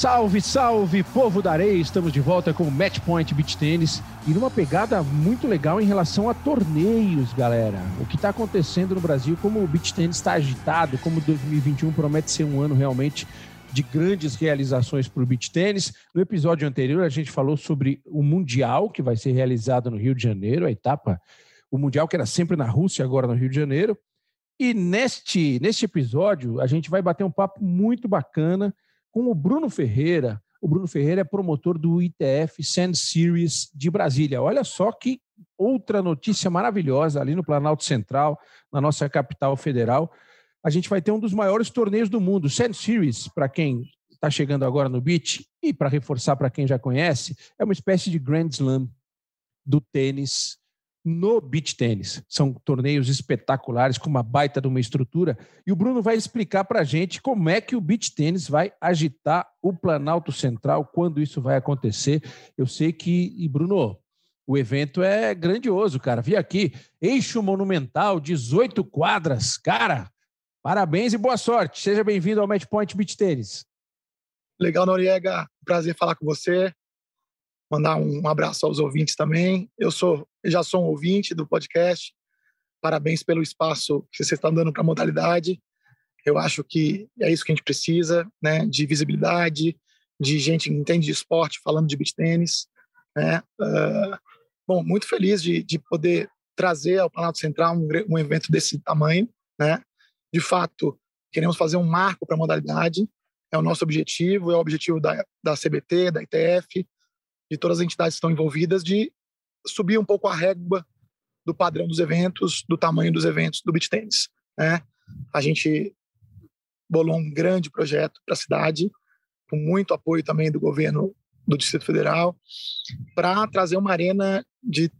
Salve, salve, povo da areia! Estamos de volta com o Match Point Beach Tennis e numa pegada muito legal em relação a torneios, galera. O que está acontecendo no Brasil, como o beach tennis está agitado, como 2021 promete ser um ano realmente de grandes realizações para o beach tênis. No episódio anterior, a gente falou sobre o Mundial, que vai ser realizado no Rio de Janeiro, a etapa, o Mundial que era sempre na Rússia, agora no Rio de Janeiro. E neste, neste episódio, a gente vai bater um papo muito bacana com o Bruno Ferreira. O Bruno Ferreira é promotor do ITF Sand Series de Brasília. Olha só que outra notícia maravilhosa ali no Planalto Central, na nossa capital federal a gente vai ter um dos maiores torneios do mundo. Sand Series, para quem está chegando agora no beach, e para reforçar para quem já conhece, é uma espécie de Grand Slam do tênis no beach tênis. São torneios espetaculares, com uma baita de uma estrutura. E o Bruno vai explicar para a gente como é que o beach tênis vai agitar o Planalto Central, quando isso vai acontecer. Eu sei que, e Bruno, o evento é grandioso, cara. Vi aqui, eixo monumental, 18 quadras. Cara, Parabéns e boa sorte. Seja bem-vindo ao Match Point Beach Tênis. Legal, Noriega. Prazer falar com você. Mandar um abraço aos ouvintes também. Eu sou, já sou um ouvinte do podcast. Parabéns pelo espaço que você está dando para a modalidade. Eu acho que é isso que a gente precisa, né? De visibilidade, de gente que entende de esporte falando de beach tênis, né? Uh, bom, muito feliz de, de poder trazer ao Planalto Central um, um evento desse tamanho, né? de fato, queremos fazer um marco para a modalidade, é o nosso objetivo, é o objetivo da, da CBT, da ITF, de todas as entidades que estão envolvidas, de subir um pouco a régua do padrão dos eventos, do tamanho dos eventos do beach tennis. Né? A gente bolou um grande projeto para a cidade, com muito apoio também do governo do Distrito Federal, para trazer uma arena de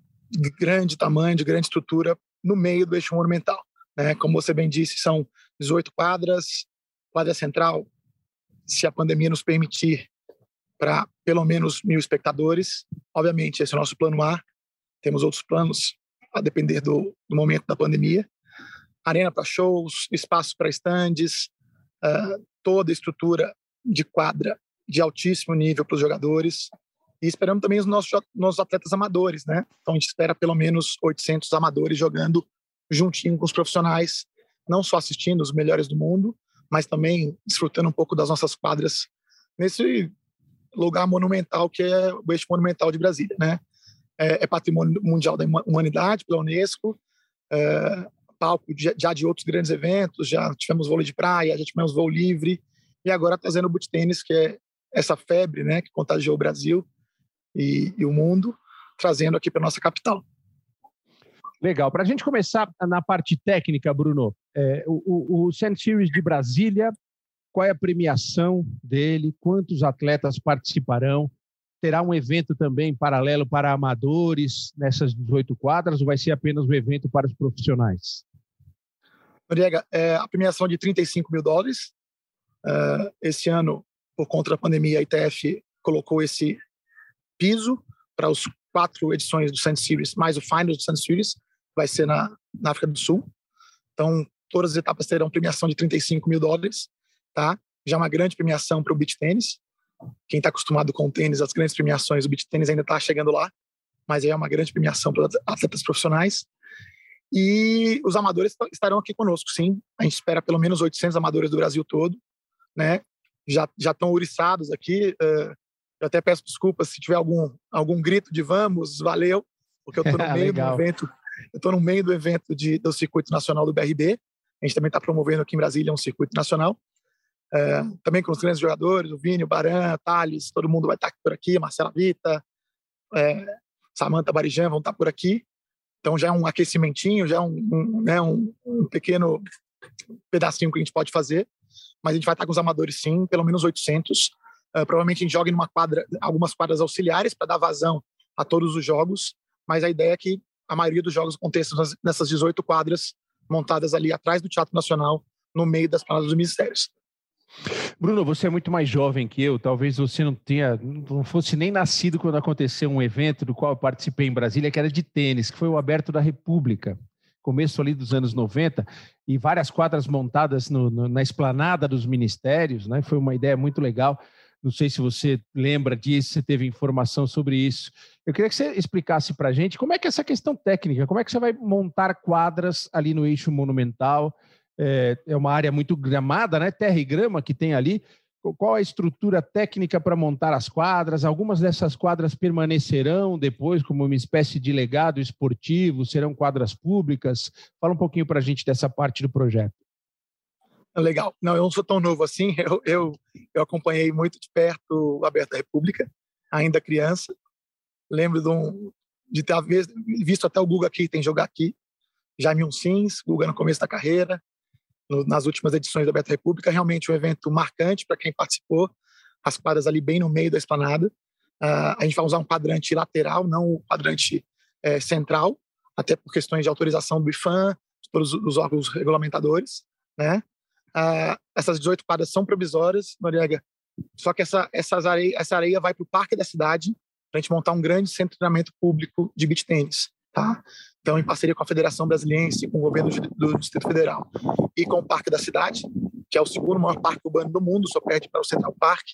grande tamanho, de grande estrutura no meio do eixo monumental. Né? Como você bem disse, são 18 quadras, quadra central, se a pandemia nos permitir, para pelo menos mil espectadores. Obviamente, esse é o nosso plano A. Temos outros planos a depender do, do momento da pandemia. Arena para shows, espaço para estandes, uh, toda a estrutura de quadra de altíssimo nível para os jogadores. E esperamos também os nossos, nossos atletas amadores, né? Então a gente espera pelo menos 800 amadores jogando juntinho com os profissionais, não só assistindo os melhores do mundo, mas também desfrutando um pouco das nossas quadras nesse lugar monumental que é o eixo monumental de Brasília, né? É, é patrimônio mundial da humanidade pela Unesco, é, palco já de outros grandes eventos, já tivemos vôlei de praia, já tivemos voo livre e agora trazendo o beach tênis, que é essa febre, né, que contagiou o Brasil e, e o mundo, trazendo aqui para nossa capital. Legal. Para a gente começar na parte técnica, Bruno, é, o, o Sand Series de Brasília, qual é a premiação dele? Quantos atletas participarão? Terá um evento também paralelo para amadores nessas 18 quadras ou vai ser apenas um evento para os profissionais? Noriega, é a premiação de 35 mil dólares. Uh, esse ano, por conta da pandemia, a ITF colocou esse piso para os quatro edições do Sand Series, mais o Finals do Sand Series vai ser na, na África do Sul. Então, todas as etapas terão premiação de 35 mil dólares, tá? Já uma grande premiação para o beach tênis. Quem está acostumado com o tênis, as grandes premiações, o beach tênis ainda está chegando lá, mas é uma grande premiação para atletas profissionais. E os amadores estarão aqui conosco, sim. A gente espera pelo menos 800 amadores do Brasil todo, né? Já já estão ouriçados aqui. Uh, eu até peço desculpas se tiver algum algum grito de vamos, valeu, porque eu estou no meio do evento eu estou no meio do evento de, do Circuito Nacional do BRB. A gente também está promovendo aqui em Brasília um circuito nacional. É, também com os grandes jogadores, o Vini, o Baran, Thales, todo mundo vai estar por aqui, Marcela Vita, é, Samanta Barijan vão estar por aqui. Então já é um aquecimentinho, já é um, um, né, um, um pequeno pedacinho que a gente pode fazer. Mas a gente vai estar com os amadores sim, pelo menos 800. Uh, é, provavelmente a gente joga em uma quadra, algumas quadras auxiliares para dar vazão a todos os jogos. Mas a ideia é que a maioria dos jogos acontecem nessas 18 quadras montadas ali atrás do Teatro Nacional, no meio das planadas dos ministérios. Bruno, você é muito mais jovem que eu. Talvez você não tenha, não fosse nem nascido quando aconteceu um evento do qual eu participei em Brasília, que era de tênis, que foi o Aberto da República, começo ali dos anos 90, e várias quadras montadas no, no, na esplanada dos ministérios, né? Foi uma ideia muito legal. Não sei se você lembra disso, se teve informação sobre isso. Eu queria que você explicasse para a gente como é que é essa questão técnica, como é que você vai montar quadras ali no eixo monumental. É, é uma área muito gramada, né? Terra e grama que tem ali. Qual a estrutura técnica para montar as quadras? Algumas dessas quadras permanecerão depois como uma espécie de legado esportivo? Serão quadras públicas? Fala um pouquinho para a gente dessa parte do projeto. Legal. Não, eu não sou tão novo assim. Eu, eu, eu acompanhei muito de perto o Aberto da República, ainda criança. Lembro de, um, de ter visto até o Guga aqui, tem jogar aqui. Jaime Uncins, Guga no começo da carreira no, nas últimas edições da Beta República, realmente um evento marcante para quem participou, as quadras ali bem no meio da esplanada. Uh, a gente vai usar um quadrante lateral, não o quadrante é, central, até por questões de autorização do IFAM, todos os órgãos regulamentadores, né? Uh, essas 18 quadras são provisórias, Noriega, só que essa, essas areia, essa areia vai para o parque da cidade para a gente montar um grande centro de treinamento público de beach tênis. Tá? Então, em parceria com a Federação Brasiliense, com o governo do Distrito Federal e com o Parque da Cidade, que é o segundo maior parque urbano do mundo, só perde para o Central Park.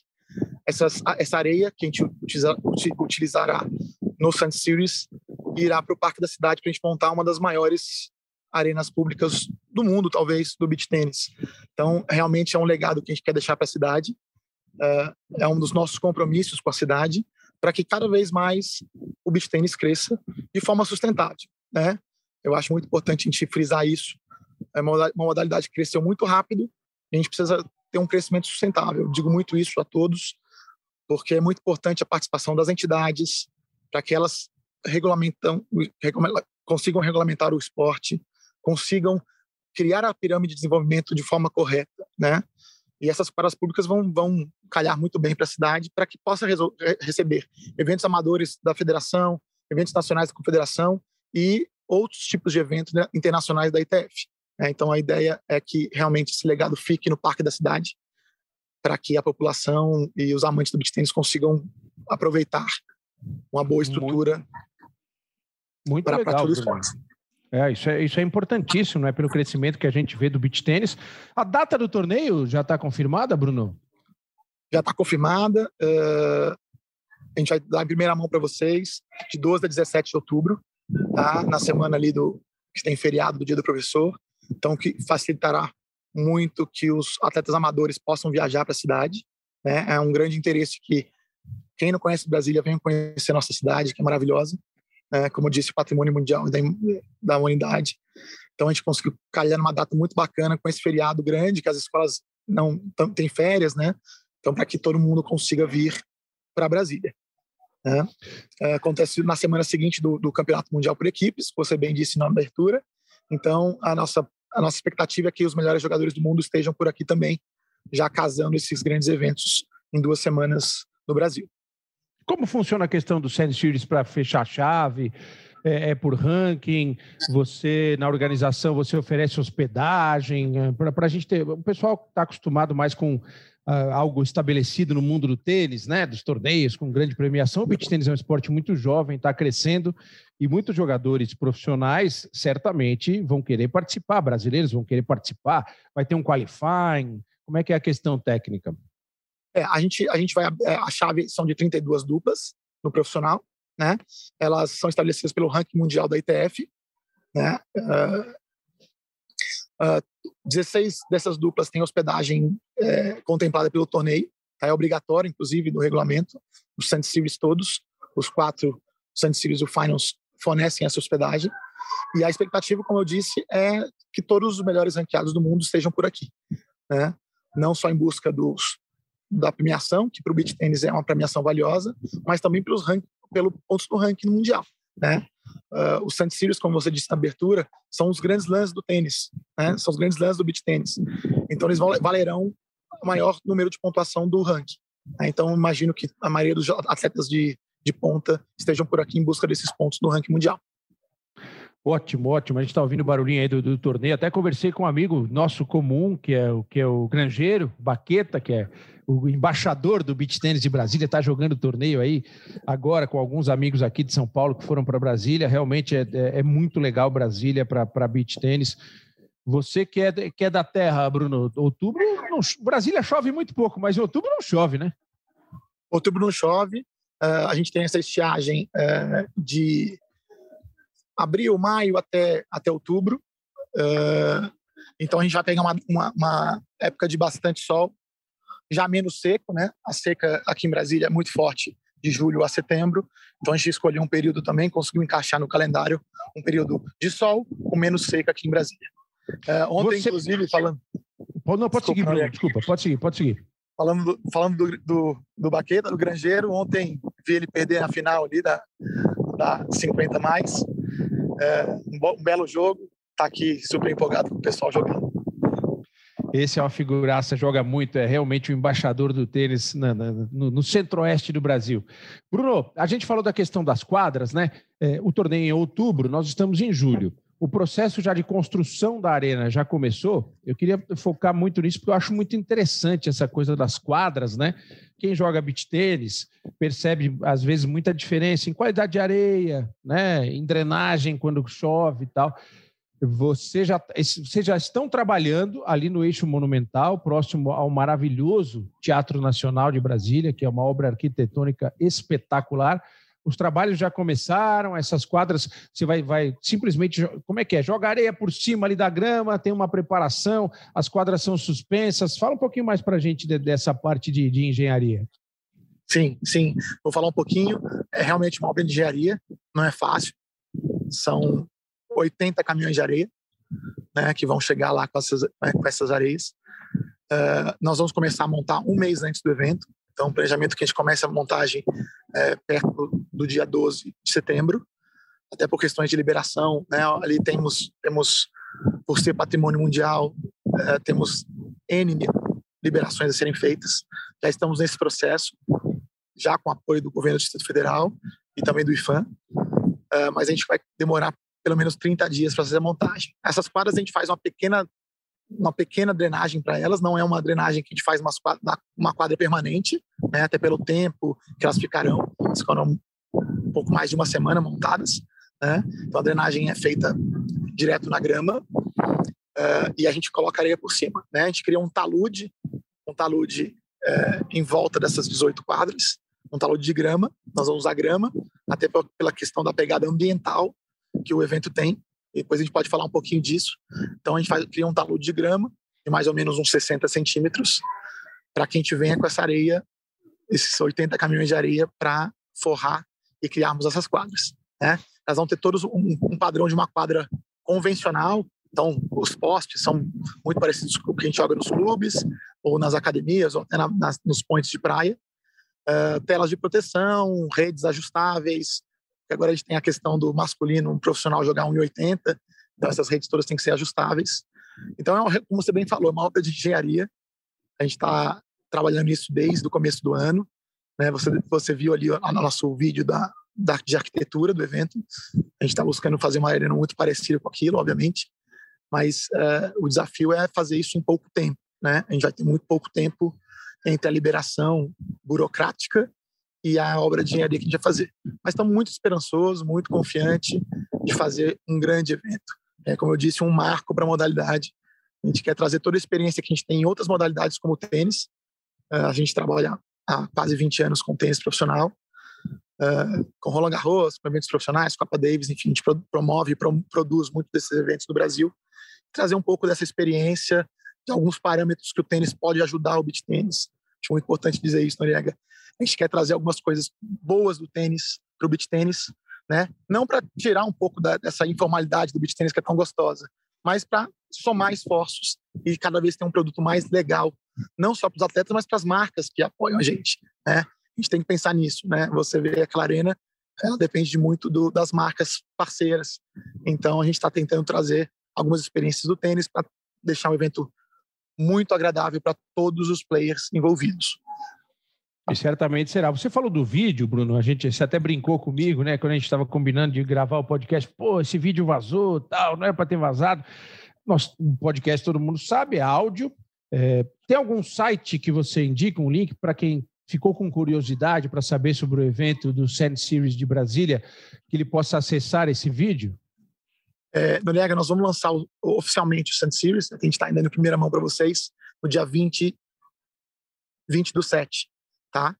Essas, essa areia que a gente utiliza, utilizará no Sun Series irá para o Parque da Cidade para a gente montar uma das maiores arenas públicas do mundo, talvez, do beach tênis. Então, realmente é um legado que a gente quer deixar para a cidade. É, é um dos nossos compromissos com a cidade para que cada vez mais o beach tênis cresça de forma sustentável, né? Eu acho muito importante a gente frisar isso. É uma modalidade que cresceu muito rápido e a gente precisa ter um crescimento sustentável. Digo muito isso a todos, porque é muito importante a participação das entidades para que elas regulamentam, consigam regulamentar o esporte, consigam criar a pirâmide de desenvolvimento de forma correta, né? E essas paradas públicas vão, vão calhar muito bem para a cidade para que possa receber eventos amadores da federação, eventos nacionais da confederação e outros tipos de eventos né, internacionais da ITF. É, então a ideia é que realmente esse legado fique no parque da cidade para que a população e os amantes do beach tennis consigam aproveitar uma boa estrutura para a prática do esporte. É isso, é, isso é importantíssimo, né? Pelo crescimento que a gente vê do beach tênis. A data do torneio já está confirmada, Bruno? Já está confirmada. Uh, a gente vai dar em primeira mão para vocês, de 12 a 17 de outubro, tá? Na semana ali do que tem feriado do Dia do Professor. Então, que facilitará muito que os atletas amadores possam viajar para a cidade. Né? É um grande interesse que quem não conhece Brasília venha conhecer nossa cidade, que é maravilhosa né, como eu disse, patrimônio mundial da, da humanidade. Então a gente conseguiu calhar numa data muito bacana com esse feriado grande, que as escolas não têm férias, né? Então para que todo mundo consiga vir para Brasília. Né? É, acontece na semana seguinte do, do, Campeonato Mundial por equipes, você bem disse na abertura. Então a nossa a nossa expectativa é que os melhores jogadores do mundo estejam por aqui também, já casando esses grandes eventos em duas semanas no Brasil. Como funciona a questão do Sand Series para fechar a chave? É, é, por ranking? Você, na organização, você oferece hospedagem? É, para a gente ter. O pessoal está acostumado mais com uh, algo estabelecido no mundo do tênis, né? Dos torneios, com grande premiação. O beach tênis é um esporte muito jovem, está crescendo. E muitos jogadores profissionais certamente vão querer participar, brasileiros vão querer participar. Vai ter um qualifying. Como é que é a questão técnica? É, a, gente, a gente vai. É, a chave são de 32 duplas no profissional, né? Elas são estabelecidas pelo ranking mundial da ITF, né? Uh, uh, 16 dessas duplas têm hospedagem é, contemplada pelo torneio, tá? é obrigatório, inclusive, no regulamento, os Sand Series todos, os quatro Sand Series e o Finals fornecem essa hospedagem. E a expectativa, como eu disse, é que todos os melhores ranqueados do mundo estejam por aqui, né? Não só em busca dos da premiação, que para o beach tênis é uma premiação valiosa, mas também pelos rank, pelo pontos do ranking mundial. Né? Uh, os St. Sirius, como você disse na abertura, são os grandes lances do tênis, né? são os grandes lances do beach tênis. Então eles valerão o maior número de pontuação do ranking. Né? Então imagino que a maioria dos atletas de, de ponta estejam por aqui em busca desses pontos do ranking mundial. Ótimo, ótimo. A gente está ouvindo o barulhinho aí do, do, torneio. Até conversei com um amigo nosso comum, que é, que é o Grangeiro, Baqueta, que é o embaixador do beach tênis de Brasília, está jogando torneio aí agora com alguns amigos aqui de São Paulo que foram para Brasília. Realmente é, é, é, muito legal Brasília para beach tênis. Você que é, que é da terra, Bruno, outubro, não, Brasília chove muito pouco, mas em outubro não chove, né? Outubro não chove. Uh, a gente tem essa estiagem uh, de abril, maio até, até outubro. Uh, então a gente vai pegar uma, uma, uma, época de bastante sol, já menos seco, né? A seca aqui em Brasília é muito forte de julho a setembro. Então a gente escolheu um período também, conseguiu encaixar no calendário um período de sol com menos seca aqui em Brasília. ontem, Você... inclusive, falando. Não, pode desculpa, seguir, Bruno. Desculpa, pode seguir, pode seguir. Falando do, falando do, do, do Baqueta, do Grangeiro, ontem vi ele perder na final ali da, da 50 mais. É, um, um, belo jogo, tá aqui super empolgado com o pessoal jogando. Esse é uma figuraça, joga muito, é realmente o embaixador do tênis na, na, no, no centro-oeste do Brasil. Bruno, a gente falou da questão das quadras, né? É, o torneio em outubro, nós estamos em julho o processo já de construção da arena já começou. Eu queria focar muito nisso, porque eu acho muito interessante essa coisa das quadras, né? Quem joga beach tênis percebe, às vezes, muita diferença em qualidade de areia, né? Em drenagem quando chove e tal. Você já, vocês já estão trabalhando ali no eixo monumental, próximo ao maravilhoso Teatro Nacional de Brasília, que é uma obra arquitetônica espetacular os trabalhos já começaram, essas quadras, você vai, vai simplesmente, como é que é? Joga areia por cima ali da grama, tem uma preparação, as quadras são suspensas. Fala um pouquinho mais para a gente de, dessa parte de, de, engenharia. Sim, sim. Vou falar um pouquinho. É realmente uma obra de engenharia, não é fácil. São 80 caminhões de areia né, que vão chegar lá com essas, né, com essas areias. Uh, nós vamos começar a montar um mês antes do evento. Então, o planejamento que a gente começa a montagem é, perto do dia 12 de setembro, até por questões de liberação. Né? Ali temos, temos, por ser patrimônio mundial, é, temos N liberações a serem feitas. Já estamos nesse processo, já com apoio do governo do Distrito Federal e também do IFAM. É, mas a gente vai demorar pelo menos 30 dias para fazer a montagem. Essas quadras a gente faz uma pequena uma pequena drenagem para elas, não é uma drenagem que a gente faz uma, uma quadra permanente, né, até pelo tempo que elas ficarão, elas ficarão um pouco mais de uma semana montadas, né, então a drenagem é feita direto na grama uh, e a gente coloca areia por cima, né, a gente cria um talude, um talude uh, em volta dessas 18 quadras, um talude de grama, nós vamos usar grama, até pela questão da pegada ambiental que o evento tem, depois a gente pode falar um pouquinho disso. Então a gente faz, cria um talude de grama de mais ou menos uns 60 centímetros para que a gente venha com essa areia, esses 80 caminhões de areia para forrar e criarmos essas quadras. Né? Elas vão ter todos um, um padrão de uma quadra convencional, então, os postes são muito parecidos com o que a gente joga nos clubes, ou nas academias, ou até na, nas, nos pontos de praia. Uh, telas de proteção, redes ajustáveis, porque agora a gente tem a questão do masculino, um profissional jogar 1,80, então essas redes todas têm que ser ajustáveis. Então, é uma, como você bem falou, uma obra de engenharia. A gente está trabalhando nisso desde o começo do ano. Né? Você, você viu ali o nosso vídeo da, da, de arquitetura do evento. A gente está buscando fazer uma arena muito parecida com aquilo, obviamente, mas uh, o desafio é fazer isso em pouco tempo. Né? A gente vai ter muito pouco tempo entre a liberação burocrática e a obra de engenharia que a gente vai fazer. Mas estamos muito esperançosos, muito confiante de fazer um grande evento. É, como eu disse, um marco para a modalidade. A gente quer trazer toda a experiência que a gente tem em outras modalidades, como o tênis. Uh, a gente trabalha há quase 20 anos com tênis profissional, uh, com Roland Garros, com eventos profissionais, Copa Davis, enfim, a gente promove e produz muito desses eventos no Brasil. Trazer um pouco dessa experiência, de alguns parâmetros que o tênis pode ajudar o beach tênis. Acho muito importante dizer isso, Noriega. A gente quer trazer algumas coisas boas do tênis para o beach tênis, né? Não para tirar um pouco da, dessa informalidade do beach tênis que é tão gostosa, mas para somar esforços e cada vez ter um produto mais legal, não só para os atletas, mas para as marcas que apoiam a gente, né? A gente tem que pensar nisso, né? Você vê a Clarena, ela depende muito do, das marcas parceiras. Então a gente está tentando trazer algumas experiências do tênis para deixar um evento muito agradável para todos os players envolvidos. E certamente será. Você falou do vídeo, Bruno. A gente você até brincou comigo, né? Quando a gente estava combinando de gravar o podcast, pô, esse vídeo vazou, tal, não é para ter vazado. Nosso um podcast todo mundo sabe, é áudio. É, tem algum site que você indica um link para quem ficou com curiosidade para saber sobre o evento do Sand Series de Brasília, que ele possa acessar esse vídeo? É, Noriega, nós vamos lançar o, oficialmente o Sand Series, a gente está ainda em primeira mão para vocês, no dia 20, 20 do 7 tá?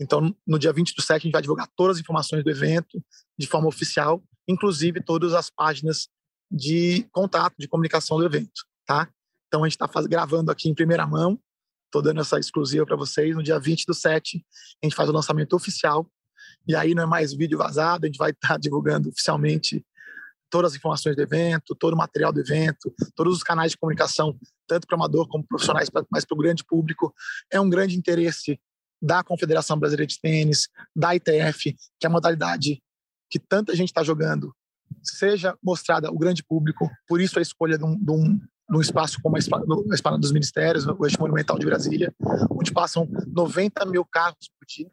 Então, no dia 20 do 7, a gente vai divulgar todas as informações do evento de forma oficial, inclusive todas as páginas de contato, de comunicação do evento, tá? Então, a gente está gravando aqui em primeira mão, estou dando essa exclusiva para vocês. No dia 20 do 7, a gente faz o lançamento oficial, e aí não é mais vídeo vazado, a gente vai estar tá divulgando oficialmente todas as informações do evento, todo o material do evento, todos os canais de comunicação, tanto para amador como profissionais, mas para o grande público. É um grande interesse da Confederação Brasileira de Tênis, da ITF, que é a modalidade que tanta gente está jogando seja mostrada ao grande público. Por isso a escolha de um, de um, de um espaço como a Espada dos Ministérios, o Eixo Monumental de Brasília, onde passam 90 mil carros por dia.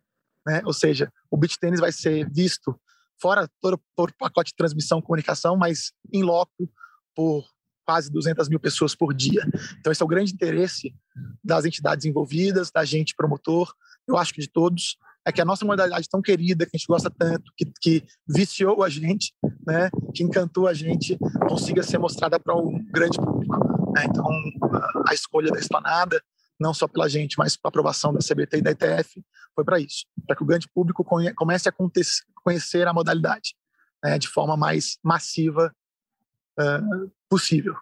Né? Ou seja, o beach tênis vai ser visto fora todo, todo o pacote de transmissão, comunicação, mas em loco por quase 200 mil pessoas por dia. Então, esse é o grande interesse das entidades envolvidas, da gente promotor, eu acho que de todos, é que a nossa modalidade tão querida, que a gente gosta tanto, que, que viciou a gente, né, que encantou a gente, consiga ser mostrada para um grande público. Né? Então, a escolha da esplanada, não só pela gente, mas com a aprovação da CBT e da ITF, foi para isso, para que o grande público comece a conhecer a modalidade né, de forma mais massiva uh, possível.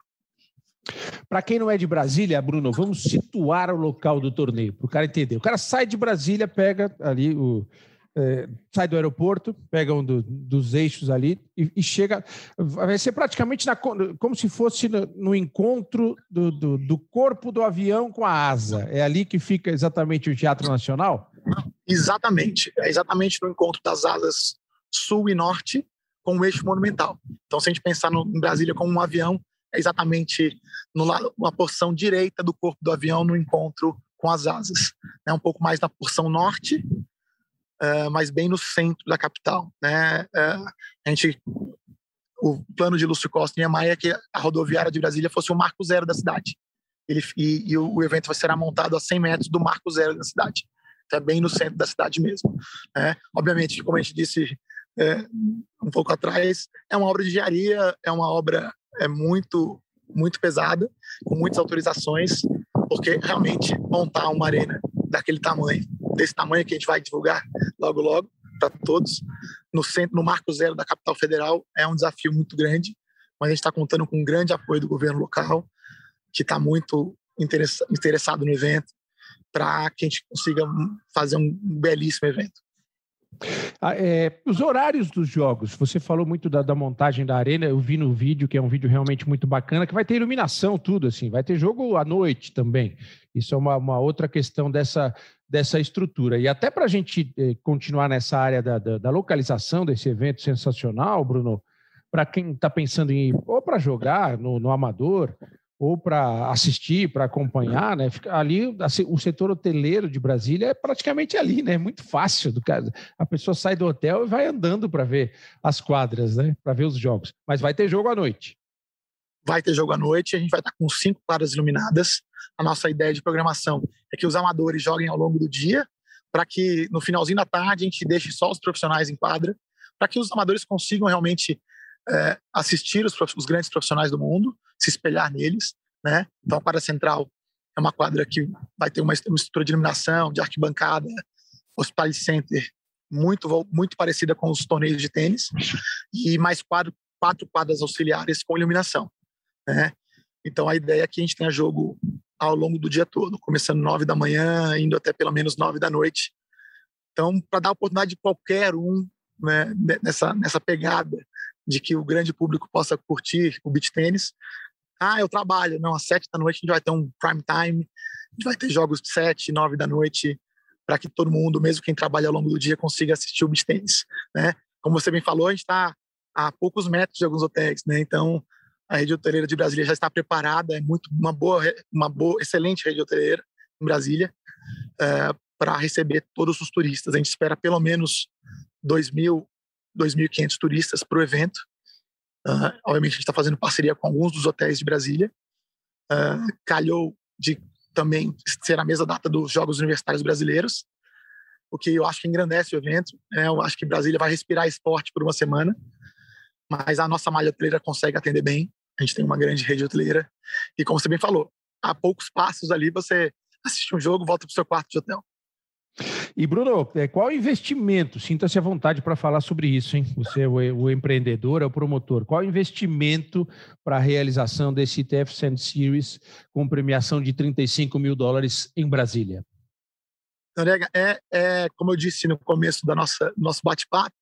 Para quem não é de Brasília, Bruno, vamos situar o local do torneio, para o cara entender. O cara sai de Brasília, pega ali o. É, sai do aeroporto, pega um do, dos eixos ali e, e, chega. Vai ser praticamente na, como se fosse no, no encontro do, do, do, corpo do avião com a asa. É ali que fica exatamente o Teatro Nacional? Exatamente. É exatamente no encontro das asas sul e norte com o eixo monumental. Então, se a gente pensar no, em Brasília como um avião, exatamente no lado, uma porção direita do corpo do avião no encontro com as asas. É um pouco mais na porção norte, uh, mas bem no centro da capital. Né? Uh, a gente, o plano de Lúcio Costa em Niemeyer é que a rodoviária de Brasília fosse o marco zero da cidade. Ele, e, e o, evento será montado a 100 metros do marco zero da cidade. Então, é bem no centro da cidade mesmo. Né? Obviamente, como a gente disse é, um pouco atrás, é uma obra de engenharia, é uma obra é muito, muito pesada, com muitas autorizações, porque realmente montar uma arena daquele tamanho, desse tamanho que a gente vai divulgar logo logo para todos, no centro, no marco zero da capital federal, é um desafio muito grande, mas a gente está contando com um grande apoio do governo local, que está muito interessado no evento, para que a gente consiga fazer um belíssimo evento. Ah, é, os horários dos jogos, você falou muito da, da, montagem da arena, eu vi no vídeo, que é um vídeo realmente muito bacana, que vai ter iluminação, tudo assim, vai ter jogo à noite também. Isso é uma, uma outra questão dessa, dessa estrutura. E até para a gente eh, continuar nessa área da, da, da, localização desse evento sensacional, Bruno, para quem está pensando em ir ou para jogar no, no Amador, ou para assistir, para acompanhar, né? ali assim, o setor hoteleiro de Brasília é praticamente ali, né? Muito fácil do caso. A pessoa sai do hotel e vai andando para ver as quadras, né? Para ver os jogos. Mas vai ter jogo à noite. Vai ter jogo à noite. A gente vai estar com cinco quadras iluminadas. A nossa ideia de programação é que os amadores joguem ao longo do dia, para que no finalzinho da tarde a gente deixe só os profissionais em quadra, para que os amadores consigam realmente é, assistir os, os, grandes profissionais do mundo, se espelhar neles, né? Então a quadra central é uma quadra que vai ter uma, uma estrutura de iluminação, de arquibancada, hospital center muito muito parecida com os torneios de tênis e mais quatro, quatro quadras auxiliares com iluminação, né? Então a ideia é que a gente tenha jogo ao longo do dia todo, começando nove da manhã, indo até pelo menos nove da noite. Então, para dar oportunidade de qualquer um né, nessa, nessa pegada de que o grande público possa curtir o beach tênis. Ah, eu trabalho. Não, às sete da noite a gente vai ter um prime time, a gente vai ter jogos sete, nove da noite, para que todo mundo, mesmo quem trabalha ao longo do dia, consiga assistir o beach tênis. Né? Como você bem falou, a gente está a poucos metros de alguns hotéis, né? Então, a rede hoteleira de Brasília já está preparada, é muito uma boa, uma boa, excelente rede hoteleira em Brasília é, para receber todos os turistas. A gente espera pelo menos 2 mil 2.500 turistas para o evento. Uh, obviamente, a gente está fazendo parceria com alguns dos hotéis de Brasília. Uh, calhou de também ser a mesma data dos Jogos Universitários Brasileiros, o que eu acho que engrandece o evento. Né? Eu acho que Brasília vai respirar esporte por uma semana, mas a nossa malha hoteleira consegue atender bem. A gente tem uma grande rede hoteleira. E como você bem falou, a poucos passos ali você assiste um jogo, volta para o seu quarto de hotel. E, Bruno, é, qual investimento? Sinta-se à vontade para falar sobre isso, hein? Você é o, empreendedor, é o promotor. Qual investimento para a realização desse ITF Sand Series com premiação de 35 mil dólares em Brasília? Noriega, é, é, como eu disse no começo da nossa nosso bate-papo,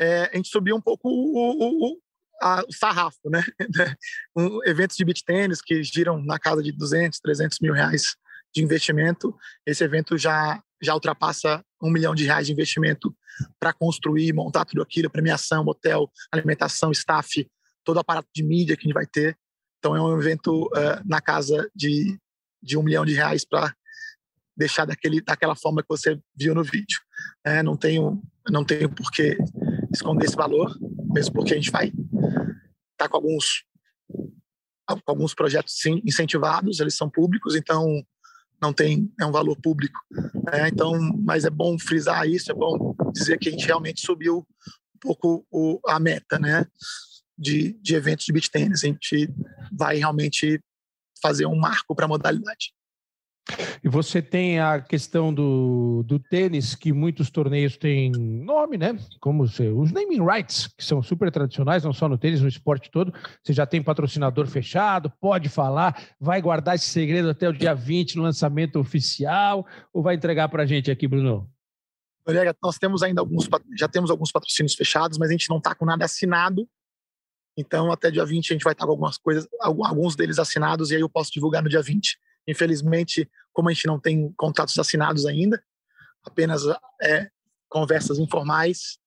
é, a gente subiu um pouco o, o, a, o sarrafo, né? um, eventos de beach tênis que giram na casa de 200, 300 mil reais de investimento. Esse evento já já ultrapassa um milhão de reais de investimento para construir, montar tudo aquilo, premiação, hotel, alimentação, staff, todo o aparato de mídia que a gente vai ter. Então é um evento uh, na casa de, de um milhão de reais para deixar daquele, daquela forma que você viu no vídeo. É, não tenho não tenho por que esconder esse valor, mesmo porque a gente vai estar tá com alguns alguns projetos sim, incentivados, eles são públicos, então não tem é um valor público. É, então, mas é bom frisar isso, é bom dizer que a gente realmente subiu um pouco o, a meta, né, de, de eventos de beach tênis. A gente vai realmente fazer um marco para a modalidade. E você tem a questão do, do tênis, que muitos torneios têm nome, né? Como os naming rights, que são super tradicionais, não só no tênis, no esporte todo. Você já tem patrocinador fechado, pode falar, vai guardar esse segredo até o dia 20 no lançamento oficial, ou vai entregar para a gente aqui, Bruno? Noriega, nós temos ainda alguns, já temos alguns patrocínios fechados, mas a gente não está com nada assinado. Então, até dia 20 a gente vai estar com algumas coisas, alguns deles assinados, e aí eu posso divulgar no dia 20. Infelizmente, como a gente não tem contratos assinados ainda, apenas é, conversas informais,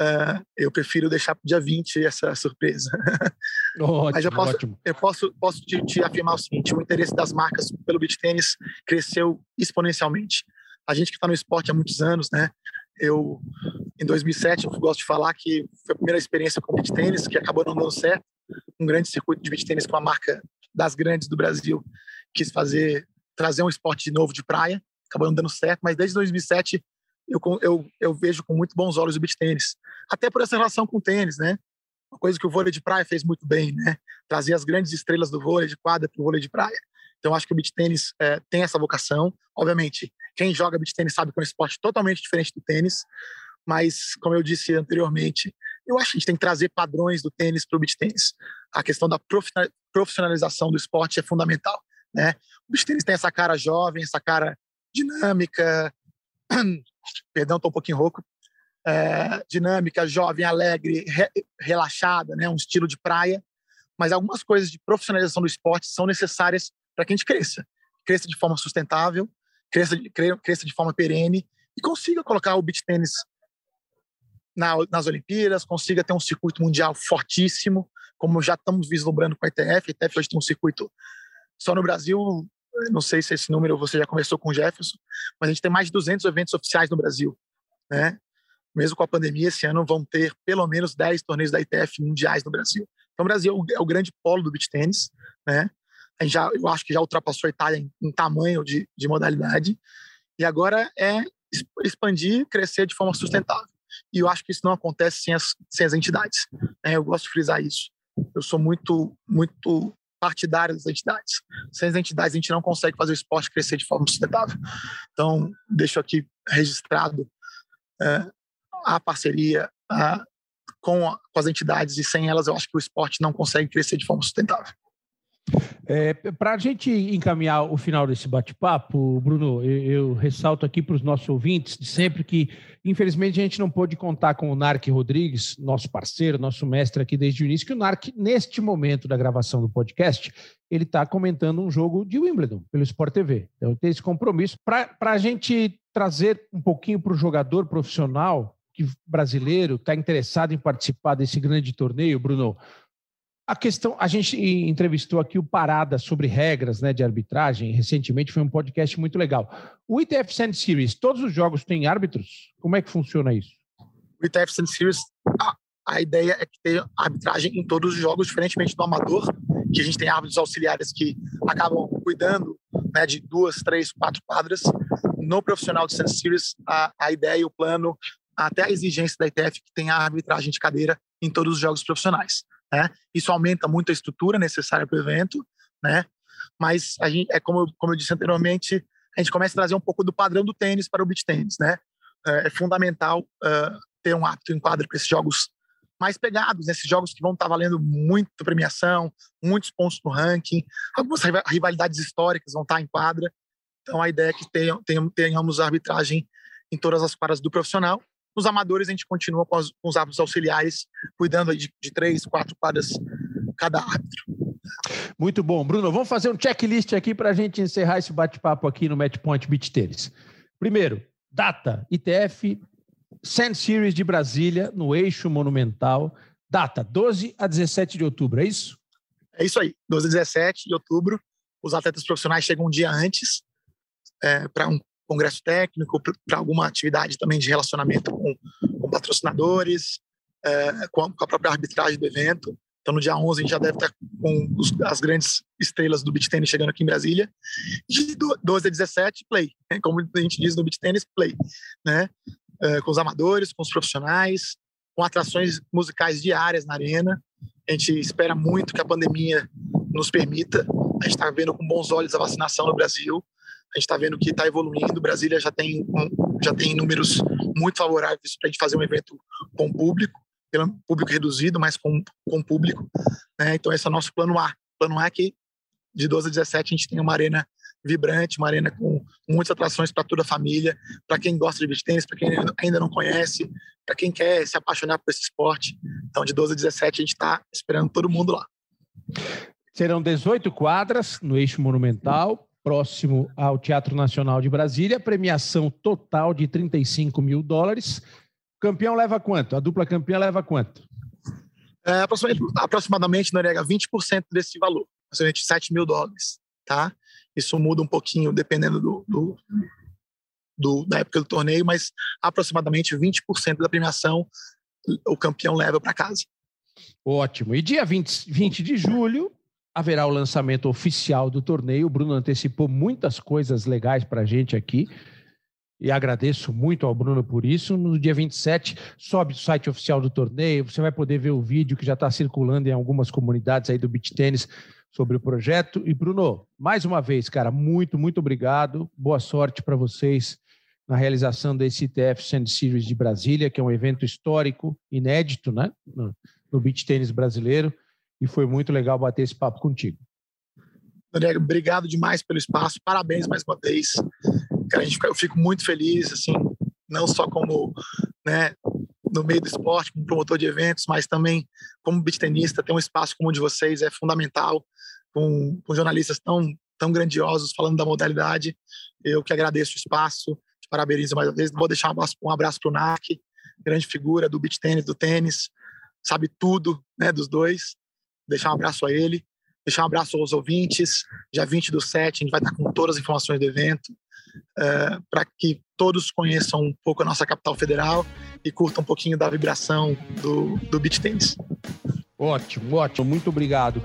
uh, eu prefiro deixar para o dia 20 essa surpresa. Ótimo, Mas eu posso, ótimo. eu posso, posso te, te, afirmar o seguinte: o interesse das marcas pelo beach tênis cresceu exponencialmente. A gente que está no esporte há muitos anos, né? Eu, em 2007, eu gosto de falar que foi a primeira experiência com beach tênis, que acabou não dando certo. Um grande circuito de beach tênis com a marca das grandes do Brasil quis fazer, trazer um esporte novo de praia, acabou não dando certo, mas desde 2007 eu, eu, eu vejo com muito bons olhos o beach tênis. Até por essa relação com o tênis, né? Uma coisa que o vôlei de praia fez muito bem, né? Trazer as grandes estrelas do vôlei de quadra para o vôlei de praia. Então, acho que o beach tênis é, tem essa vocação. Obviamente, quem joga beach tênis sabe que é um esporte totalmente diferente do tênis, mas, como eu disse anteriormente, eu acho que a gente tem que trazer padrões do tênis para o beach tênis. A questão da profissionalização do esporte é fundamental. Né? O beach tênis tem essa cara jovem, essa cara dinâmica, perdão, estou um pouquinho rouco, é, dinâmica, jovem, alegre, re, relaxada, né? um estilo de praia, mas algumas coisas de profissionalização do esporte são necessárias para que a gente cresça. Cresça de forma sustentável, cresça, cresça de forma perene e consiga colocar o beach tênis na, nas Olimpíadas, consiga ter um circuito mundial fortíssimo, como já estamos vislumbrando com a ITF. A ITF hoje tem um circuito só no Brasil, não sei se esse número você já conversou com o Jefferson, mas a gente tem mais de 200 eventos oficiais no Brasil, né? Mesmo com a pandemia, esse ano vão ter pelo menos 10 torneios da ITF mundiais no Brasil. Então, o Brasil é o grande polo do beach tênis, né? A gente já, eu acho que já ultrapassou a Itália em, em tamanho de, de modalidade. E agora é expandir, crescer de forma sustentável. E eu acho que isso não acontece sem as, sem as entidades. Né? Eu gosto de frisar isso. Eu sou muito, muito partidária das entidades. Sem as entidades, a gente não consegue fazer o esporte crescer de forma sustentável. Então, deixo aqui registrado é, a parceria a, com, a, com as entidades, e sem elas, eu acho que o esporte não consegue crescer de forma sustentável. É, para a gente encaminhar o final desse bate-papo, Bruno, eu, eu, ressalto aqui para os nossos ouvintes de sempre que, infelizmente, a gente não pôde contar com o Narc Rodrigues, nosso parceiro, nosso mestre aqui desde o início, que o Narc, neste momento da gravação do podcast, ele está comentando um jogo de Wimbledon pelo Sport TV. Então, tem esse compromisso. Para a gente trazer um pouquinho para o jogador profissional que brasileiro está interessado em participar desse grande torneio, Bruno, a questão, a gente entrevistou aqui o Parada sobre regras né, de arbitragem. Recentemente foi um podcast muito legal. O ITF Sand Series, todos os jogos têm árbitros? Como é que funciona isso? O ITF Sand Series, a, a ideia é que tenha arbitragem em todos os jogos, diferentemente do amador, que a gente tem árbitros auxiliares que acabam cuidando né, de duas, três, quatro quadras. No profissional de Sand Series, a, a ideia e o plano, até a exigência da ITF que tenha arbitragem de cadeira em todos os jogos profissionais. Né? Isso aumenta muito a estrutura necessária para o evento, né? mas a gente, é como, como eu disse anteriormente, a gente começa a trazer um pouco do padrão do tênis para o beach tênis, né? É, é fundamental uh, ter um apto em quadra para esses jogos mais pegados, esses jogos que vão estar tá valendo muito premiação, muitos pontos no ranking, algumas rivalidades históricas vão estar tá em quadra. Então a ideia é que tenham, tenham, tenhamos arbitragem em todas as quadras do profissional. Nos amadores a gente continua com, com os árbitros auxiliares, cuidando de, de três, quatro quadras cada árbitro. Muito bom. Bruno, vamos fazer um checklist aqui para a gente encerrar esse bate-papo aqui no Matchpoint Beach Tênis. Primeiro, data, ITF Sand Series de Brasília, no Eixo Monumental. Data, 12 a 17 de outubro, é isso? É isso aí, 12 a 17 de outubro. Os atletas profissionais chegam um dia antes é, para um congresso técnico, para alguma atividade também de relacionamento com, com patrocinadores, é, com, a, própria arbitragem do evento. Então, no dia 11, a gente já deve estar com os, as grandes estrelas do beach tennis chegando aqui em Brasília. De 12 a 17, play. Né? Como a gente diz no beach tennis, play. Né? É, com os amadores, com os profissionais, com atrações musicais diárias na arena. A gente espera muito que a pandemia nos permita. A gente está vendo com bons olhos a vacinação no Brasil. A gente está vendo que está evoluindo. Brasília já tem, já tem números muito favoráveis para a gente fazer um evento com público pelo público reduzido, mas com, com público. Né? Então, esse é o nosso plano A. Plano A é que de 12 a 17 a gente tem uma arena vibrante, uma arena com muitas atrações para toda a família, para quem gosta de beach para quem ainda não conhece, para quem quer se apaixonar por esse esporte. Então, de 12 a 17 a gente está esperando todo mundo lá. Serão 18 quadras no eixo monumental, próximo ao Teatro Nacional de Brasília, premiação total de 35 mil dólares. Campeão leva quanto? A dupla campeã leva quanto? É, aproximadamente, aproximadamente, Noriega, 20% desse valor, aproximadamente 7 mil dólares, tá? Isso muda um pouquinho dependendo do, do, do, da época do torneio, mas aproximadamente 20% da premiação o campeão leva para casa. Ótimo. E dia 20, 20 de julho haverá o lançamento oficial do torneio. O Bruno antecipou muitas coisas legais para a gente aqui e agradeço muito ao Bruno por isso. No dia 27, sobe o site oficial do torneio, você vai poder ver o vídeo que já está circulando em algumas comunidades aí do beach tênis sobre o projeto. E Bruno, mais uma vez, cara, muito, muito obrigado. Boa sorte para vocês na realização desse ITF Sand Series de Brasília, que é um evento histórico, inédito, né, no, beach tênis brasileiro. E foi muito legal bater esse papo contigo. Daniel, obrigado demais pelo espaço. Parabéns mais uma vez. Eu fico muito feliz, assim, não só como, né, no meio do esporte, como promotor de eventos, mas também como beat tenista, ter um espaço como o de vocês é fundamental, com, com jornalistas tão, tão grandiosos falando da modalidade. Eu que agradeço o espaço, te parabenizo mais uma vez. Vou deixar um abraço para o NAC, grande figura do beat tênis, do tênis, sabe tudo né, dos dois. Deixar um abraço a ele. Deixar um abraço aos ouvintes. Dia 20 do 7, a gente vai estar com todas as informações do evento, é, para que todos conheçam um pouco a nossa capital federal e curtam um pouquinho da vibração do, do beach tennis. Ótimo, ótimo. Muito obrigado.